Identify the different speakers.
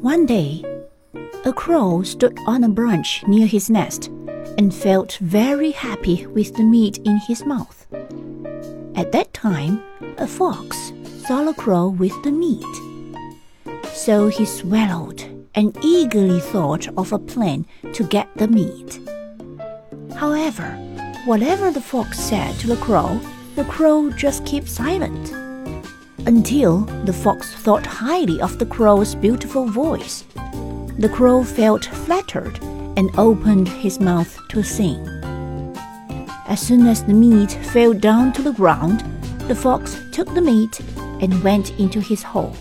Speaker 1: One day, a crow stood on a branch near his nest and felt very happy with the meat in his mouth. At that time, a fox saw the crow with the meat. So he swallowed and eagerly thought of a plan to get the meat. However, whatever the fox said to the crow, the crow just kept silent. Until the fox thought highly of the crow's beautiful voice. The crow felt flattered and opened his mouth to sing. As soon as the meat fell down to the ground, the fox took the meat and went into his hole.